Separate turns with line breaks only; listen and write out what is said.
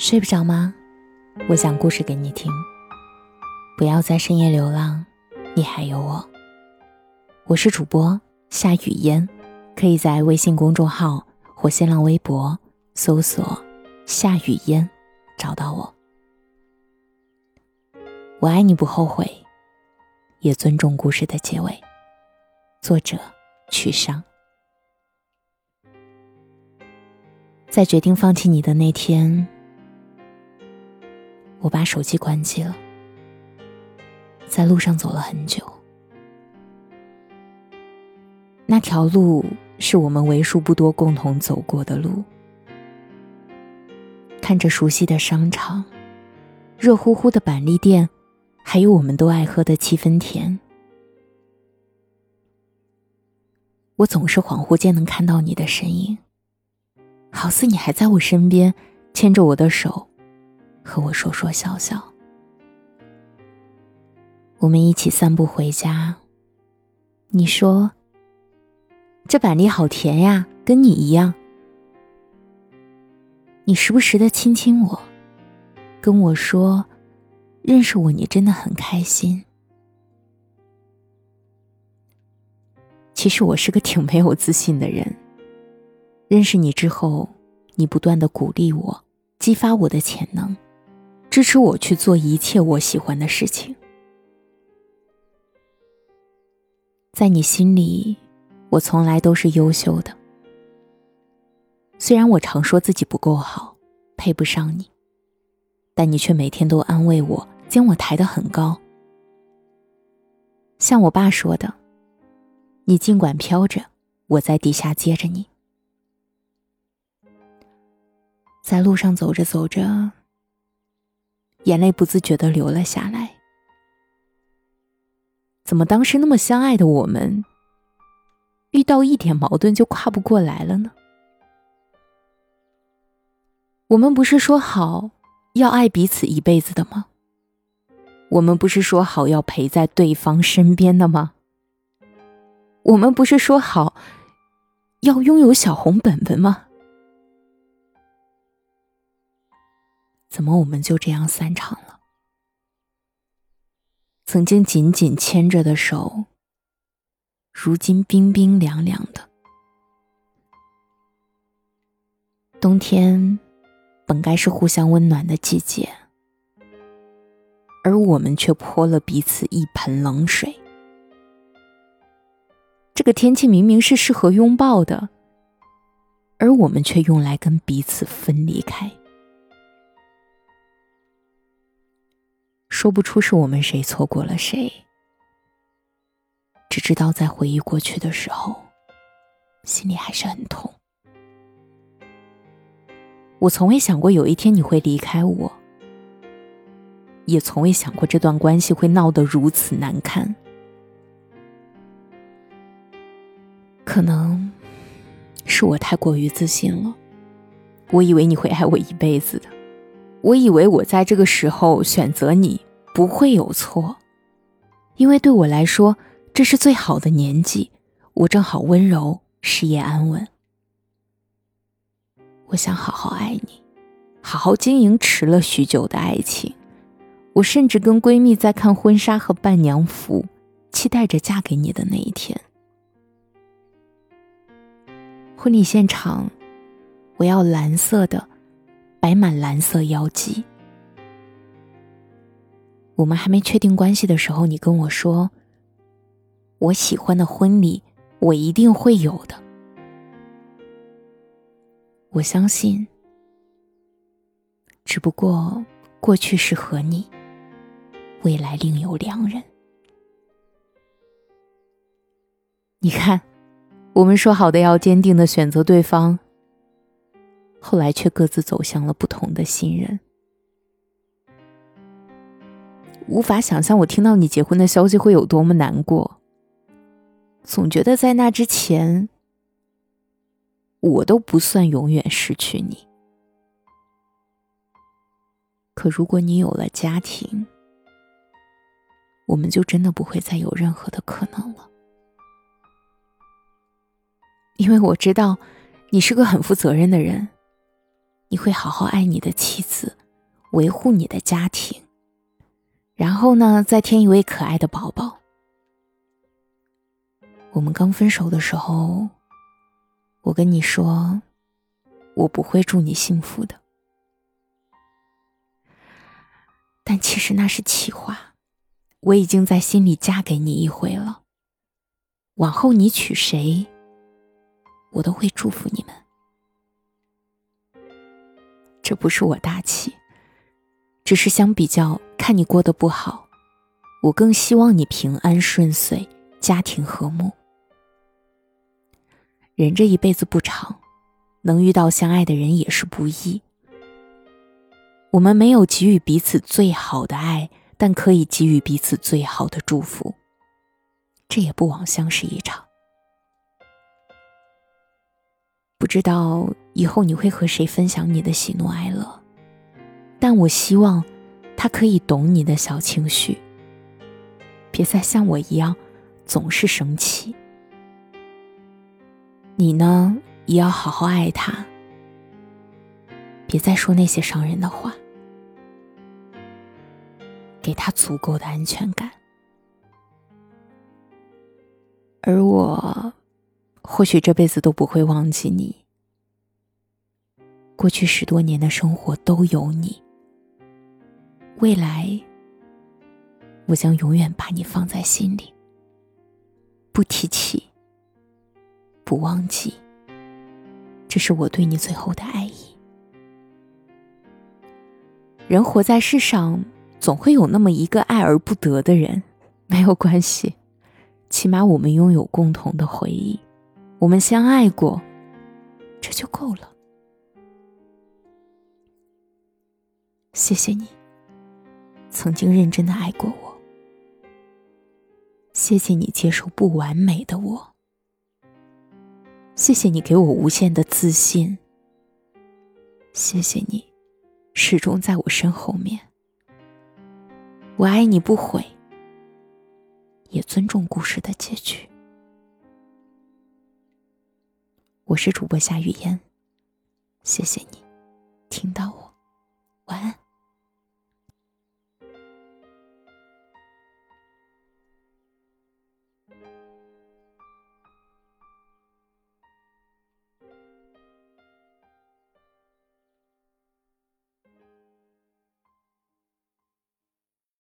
睡不着吗？我讲故事给你听。不要在深夜流浪，你还有我。我是主播夏雨嫣，可以在微信公众号或新浪微博搜索“夏雨嫣”找到我。我爱你不后悔，也尊重故事的结尾。作者：曲商。在决定放弃你的那天。我把手机关机了，在路上走了很久。那条路是我们为数不多共同走过的路。看着熟悉的商场，热乎乎的板栗店，还有我们都爱喝的七分甜，我总是恍惚间能看到你的身影，好似你还在我身边，牵着我的手。和我说说笑笑，我们一起散步回家。你说：“这板栗好甜呀，跟你一样。”你时不时的亲亲我，跟我说：“认识我，你真的很开心。”其实我是个挺没有自信的人。认识你之后，你不断的鼓励我，激发我的潜能。支持我去做一切我喜欢的事情。在你心里，我从来都是优秀的。虽然我常说自己不够好，配不上你，但你却每天都安慰我，将我抬得很高。像我爸说的：“你尽管飘着，我在底下接着你。”在路上走着走着。眼泪不自觉的流了下来。怎么当时那么相爱的我们，遇到一点矛盾就跨不过来了呢？我们不是说好要爱彼此一辈子的吗？我们不是说好要陪在对方身边的吗？我们不是说好要拥有小红本本吗？怎么我们就这样散场了？曾经紧紧牵着的手，如今冰冰凉凉的。冬天本该是互相温暖的季节，而我们却泼了彼此一盆冷水。这个天气明明是适合拥抱的，而我们却用来跟彼此分离开。说不出是我们谁错过了谁，只知道在回忆过去的时候，心里还是很痛。我从未想过有一天你会离开我，也从未想过这段关系会闹得如此难看。可能是我太过于自信了，我以为你会爱我一辈子的。我以为我在这个时候选择你不会有错，因为对我来说这是最好的年纪，我正好温柔，事业安稳。我想好好爱你，好好经营迟了许久的爱情。我甚至跟闺蜜在看婚纱和伴娘服，期待着嫁给你的那一天。婚礼现场，我要蓝色的。摆满蓝色妖姬。我们还没确定关系的时候，你跟我说：“我喜欢的婚礼，我一定会有的。”我相信，只不过过去是和你，未来另有良人。你看，我们说好的要坚定的选择对方。后来却各自走向了不同的新人，无法想象我听到你结婚的消息会有多么难过。总觉得在那之前，我都不算永远失去你。可如果你有了家庭，我们就真的不会再有任何的可能了，因为我知道你是个很负责任的人。你会好好爱你的妻子，维护你的家庭，然后呢，再添一位可爱的宝宝。我们刚分手的时候，我跟你说，我不会祝你幸福的，但其实那是气话。我已经在心里嫁给你一回了，往后你娶谁，我都会祝福你们。这不是我大气，只是相比较看你过得不好，我更希望你平安顺遂，家庭和睦。人这一辈子不长，能遇到相爱的人也是不易。我们没有给予彼此最好的爱，但可以给予彼此最好的祝福，这也不枉相识一场。不知道以后你会和谁分享你的喜怒哀乐，但我希望他可以懂你的小情绪，别再像我一样总是生气。你呢，也要好好爱他，别再说那些伤人的话，给他足够的安全感。而我。或许这辈子都不会忘记你。过去十多年的生活都有你，未来我将永远把你放在心里，不提起，不忘记。这是我对你最后的爱意。人活在世上，总会有那么一个爱而不得的人，没有关系，起码我们拥有共同的回忆。我们相爱过，这就够了。谢谢你，曾经认真的爱过我。谢谢你接受不完美的我。谢谢你给我无限的自信。谢谢你，始终在我身后面。我爱你不悔，也尊重故事的结局。我是主播夏雨嫣，谢谢你听到我，晚安。